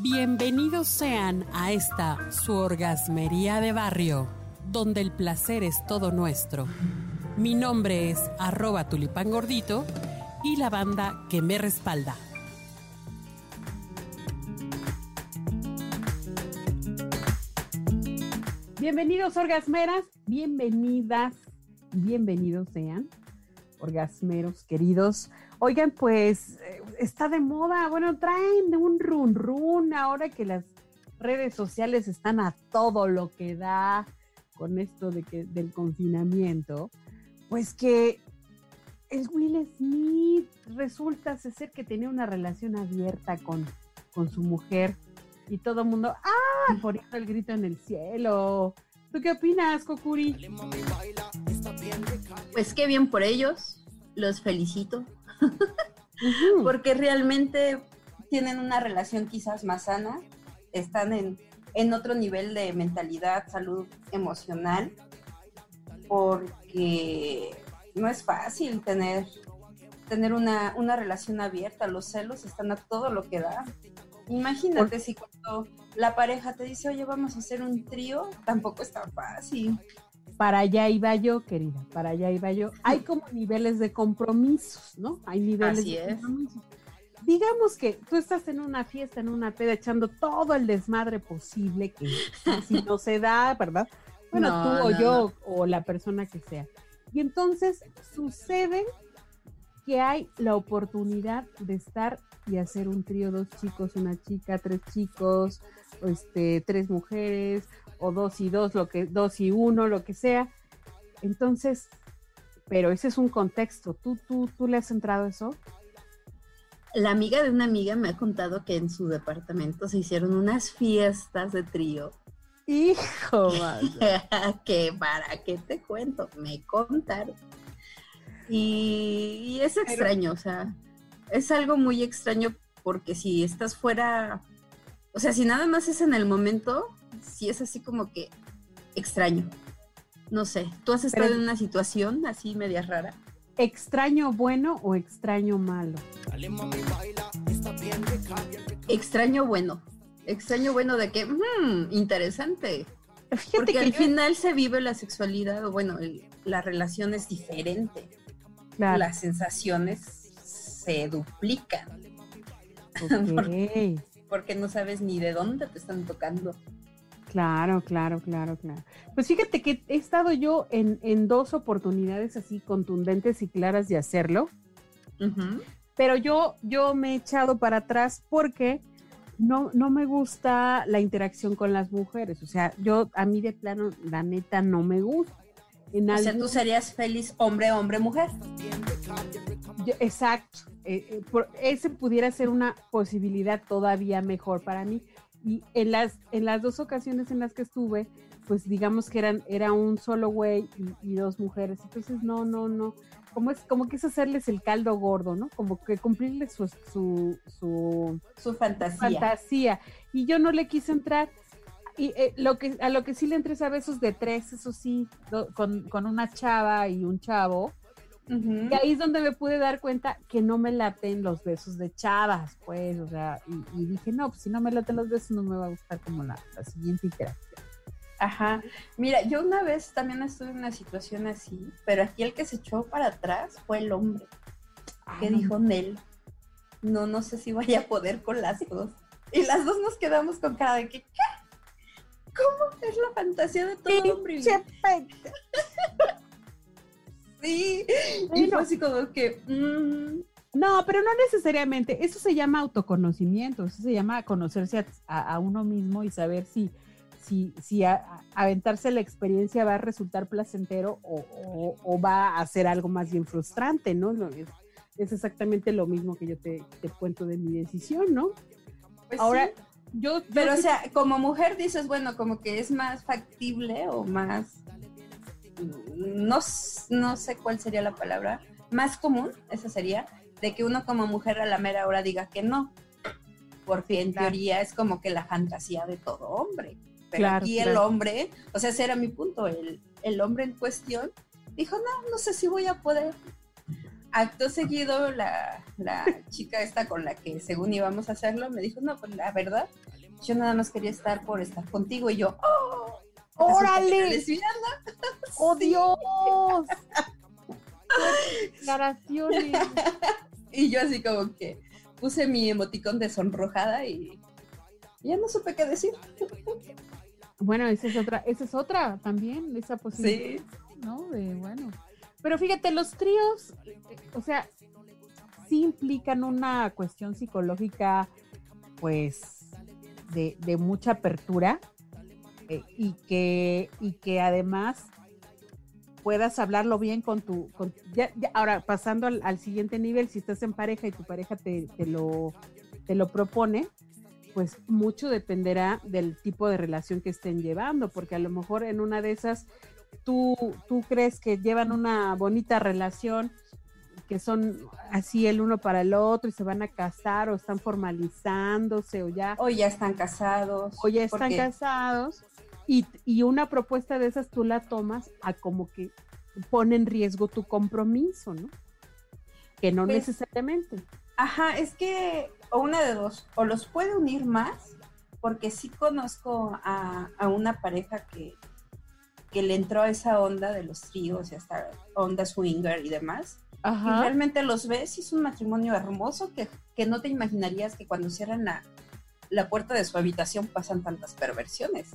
Bienvenidos sean a esta su orgasmería de barrio, donde el placer es todo nuestro. Mi nombre es arroba tulipán gordito y la banda que me respalda. Bienvenidos orgasmeras, bienvenidas, bienvenidos sean orgasmeros queridos. Oigan, pues eh, está de moda, bueno, traen de un run run ahora que las redes sociales están a todo lo que da con esto de que del confinamiento, pues que el Will Smith resulta ser que tenía una relación abierta con, con su mujer y todo el mundo, ¡ah! poniendo el grito en el cielo. ¿Tú qué opinas, Kokuri? Pues qué bien por ellos, los felicito, porque realmente tienen una relación quizás más sana, están en, en otro nivel de mentalidad, salud emocional, porque no es fácil tener, tener una, una relación abierta, los celos están a todo lo que da. Imagínate si cuando la pareja te dice, oye, vamos a hacer un trío, tampoco es tan fácil. Para allá iba yo, querida, para allá iba yo. Hay como niveles de compromisos, ¿no? Hay niveles Así de es. compromisos. Digamos que tú estás en una fiesta, en una peda, echando todo el desmadre posible que si no se da, ¿verdad? Bueno, No, tú o no, yo o la persona que sea. Y entonces sucede que hay la oportunidad de estar y hacer un trío, dos chicos, una chica, tres chicos, este, tres mujeres, o dos y dos, lo que, dos y uno, lo que sea. Entonces, pero ese es un contexto. ¿Tú, tú, tú le has entrado eso? La amiga de una amiga me ha contado que en su departamento se hicieron unas fiestas de trío. Hijo, que para qué te cuento, me contaron. Y, y es extraño, o sea, es algo muy extraño porque si estás fuera, o sea, si nada más es en el momento, sí es así como que extraño. No sé, ¿tú has estado Pero- en una situación así media rara? ¿extraño bueno o extraño malo? Extraño bueno. Extraño bueno de que, mm, interesante. Fíjate Porque que al yo- final se vive la sexualidad, o bueno, el- la relación es diferente. Claro, Las sensaciones se duplican porque no sabes ni de dónde te están tocando. Claro, claro, claro, claro. Pues fíjate que he estado yo en, en dos oportunidades así contundentes y claras de hacerlo, pero yo, yo me he echado para atrás porque no, no me gusta la interacción con las mujeres. O sea, yo a mí de plano, la neta, no me gusta. En O sea, tú serías feliz hombre, hombre, mujer. Yo- exacto. Eh, eh, por- ese pudiera ser una posibilidad todavía mejor para mí. Y en las, en las dos ocasiones en las que estuve, pues digamos que eran, era un solo güey y, y dos mujeres. Entonces, no, no, no. Como es, como que es hacerles el caldo gordo, ¿no? Como que cumplirles su, su, su Su fantasía. fantasía. Y yo no le quise entrar. Y eh, lo que, a lo que sí le entré es a besos de tres, eso sí, do- con, con una chava y un chavo. Y ahí es donde me pude dar cuenta que no me laten los besos de chavas, pues, o sea, y, y dije, no, pues si no me laten los besos no me va a gustar como la, la siguiente interacción. Ajá. Mira, yo una vez también estuve en una situación así, pero aquí el que se echó para atrás fue el hombre, que Ah, dijo Nel. No, no sé si vaya a poder con las dos. Y las dos nos quedamos con cara de que, ¿qué? ¿Cómo es la fantasía de todo hombre? Sí. Y fue así como que, mm, No, pero no necesariamente, eso se llama autoconocimiento, eso se llama conocerse a, a- a uno mismo y saber si, si, si a- aventarse la experiencia va a resultar placentero o, o- o va a ser algo más bien frustrante, ¿no? Es, es exactamente lo mismo que yo te, te cuento de mi decisión, ¿no? pues Ahora, sí. yo, yo Pero, o sea, como mujer dices, bueno, como que es más factible o más. No, no sé cuál sería la palabra. Más común, esa sería, de que uno como mujer a la mera hora diga que no. Porque en Claro. teoría es como que la fantasía de todo hombre. Pero Claro, aquí el hombre, o sea, ese era mi punto, el, el hombre en cuestión dijo, no, no sé si voy a poder. acto seguido, la, la chica esta con la que según íbamos a hacerlo, me dijo, no, pues la verdad, yo nada más quería estar por estar contigo. Y yo, ¡oh! ¡Órale! ¡Oh, Dios! Declaraciones. Y yo así como que puse mi emoticón de sonrojada y ya no supe qué decir. Bueno, esa es otra, esa es otra también, esa posibilidad, Sí. ¿no? De, bueno. Pero fíjate, los tríos, o sea, sí implican una cuestión psicológica, pues, de, de mucha apertura eh, y, que, y que además puedas hablarlo bien con tu... Con, ya, ya, ahora, pasando al, al, siguiente nivel, si estás en pareja y tu pareja te, te, lo, te lo propone, pues mucho dependerá del tipo de relación que estén llevando, porque a lo mejor en una de esas tú, tú crees que llevan una bonita relación, que son así el uno para el otro y se van a casar o están formalizándose o ya... O ya están casados. O ya están casados. Y, y, una propuesta de esas tú la tomas a como que pone en riesgo tu compromiso, ¿no? Que no pues, necesariamente. Ajá, es que, o una de dos, o los puede unir más, porque sí conozco a, a una pareja que, que le entró a esa onda de los tríos y hasta onda swinger y demás. Ajá. Y realmente los ves y es un matrimonio hermoso que, que no te imaginarías que cuando cierran la, la puerta de su habitación pasan tantas perversiones.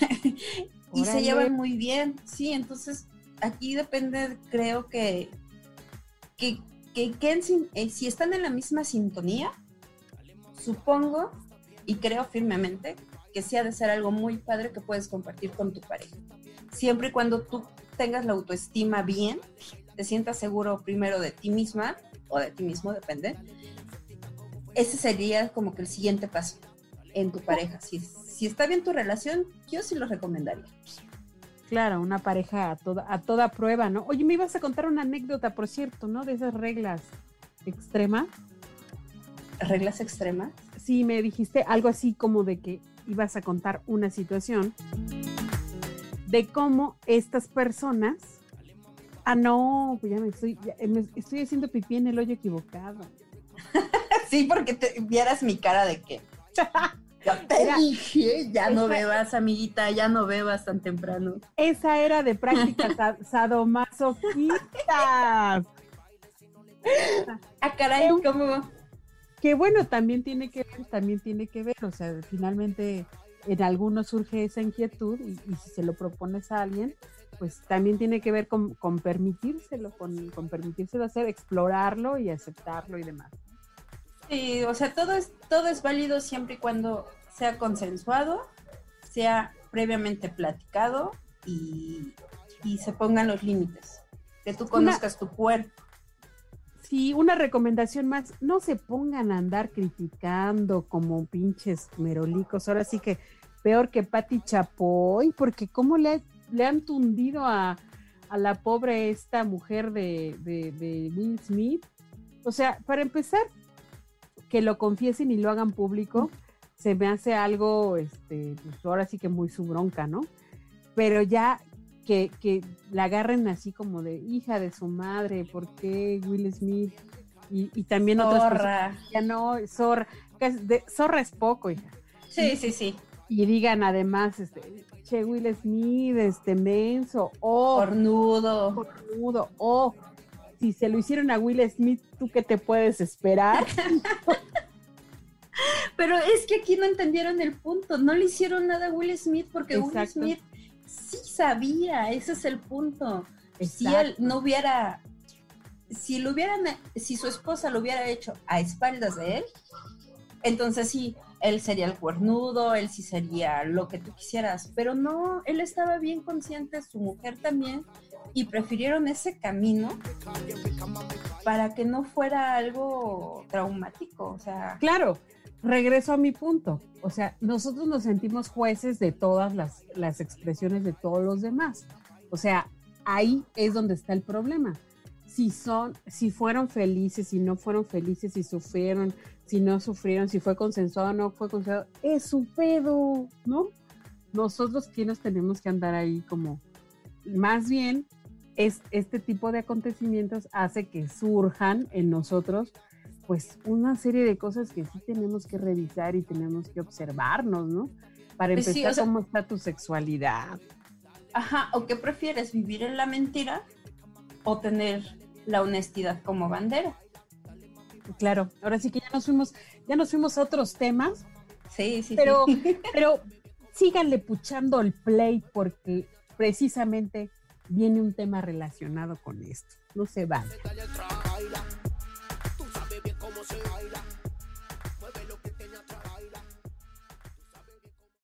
y se llevan muy bien, sí, entonces aquí depende, creo que, que, que, que en, eh, si están en la misma sintonía, supongo y creo firmemente que sí ha de ser algo muy padre que puedes compartir con tu pareja. Siempre y cuando tú tengas la autoestima bien, te sientas seguro primero de ti misma o de ti mismo, depende, ese sería como que el siguiente paso en tu pareja. Si, si está bien tu relación, yo sí lo recomendaría. Claro, una pareja a toda, a toda prueba, ¿no? Oye, me ibas a contar una anécdota, por cierto, ¿no? De esas reglas extremas. ¿Reglas extremas? Sí, me dijiste algo así como de que ibas a contar una situación de cómo estas personas. Ah, no, pues ya me estoy, ya me estoy haciendo pipí en el hoyo equivocado. sí, porque te vieras mi cara de que. Ya te era, dije, ya no bebas, amiguita, ya no bebas tan temprano. Esa era de prácticas sadomasoquistas. ah, caray, ¿cómo? Que bueno, también tiene que ver, también tiene que ver, o sea, finalmente en algunos surge esa inquietud y, y si se lo propones a alguien, pues también tiene que ver con, con permitírselo, con, con permitírselo hacer, explorarlo y aceptarlo y demás. Sí, o sea, todo es, todo es válido siempre y cuando sea consensuado, sea previamente platicado y, y se pongan los límites, que tú conozcas una, tu cuerpo. Sí, una recomendación más, no se pongan a andar criticando como pinches merolicos, ahora sí que peor que Patti Chapoy, porque cómo le, le han tundido a, a, la pobre esta mujer de, de, de Will Smith. O sea, para empezar, que lo confiesen y lo hagan público, se me hace algo, este, pues ahora sí que muy su bronca, ¿no? Pero ya que, que la agarren así como de hija de su madre, ¿por qué Will Smith? Y, y también zorra. otras personas, ya no, zorra, de, zorra es poco, hija. Sí, sí, sí. Y digan además, este, che, Will Smith, este menso, o oh, cornudo, cornudo, o oh, si se lo hicieron a Will Smith, ¿tú qué te puedes esperar? Pero es que aquí no entendieron el punto. No le hicieron nada a Will Smith porque Exacto. Will Smith sí sabía. Ese es el punto. Exacto. Si él no hubiera, si lo hubieran, si su esposa lo hubiera hecho a espaldas de él, entonces sí, él sería el cuernudo, él sí sería lo que tú quisieras. Pero no, él estaba bien consciente, su mujer también, y prefirieron ese camino para que no fuera algo traumático, o sea. Claro, regreso a mi punto. O sea, nosotros nos sentimos jueces de todas las, expresiones de todos los demás. O sea, ahí es donde está el problema. Si son, si fueron felices, si no fueron felices, si sufrieron, si no sufrieron, si fue consensuado o no fue consensuado, es su pedo, ¿no? Nosotros quienes tenemos que andar ahí como, más bien, es este tipo de acontecimientos hace que surjan en nosotros pues una serie de cosas que sí tenemos que revisar y tenemos que observarnos, ¿no? Para Pues sí, empezar, o sea- cómo está tu sexualidad. Ajá, ¿o qué prefieres, vivir en la mentira o tener la honestidad como bandera? Claro, ahora sí que ya nos fuimos, ya nos fuimos a otros temas, Sí, sí, pero, sí. pero síganle puchando el play porque precisamente viene un tema relacionado con esto. No se van. Tú sabes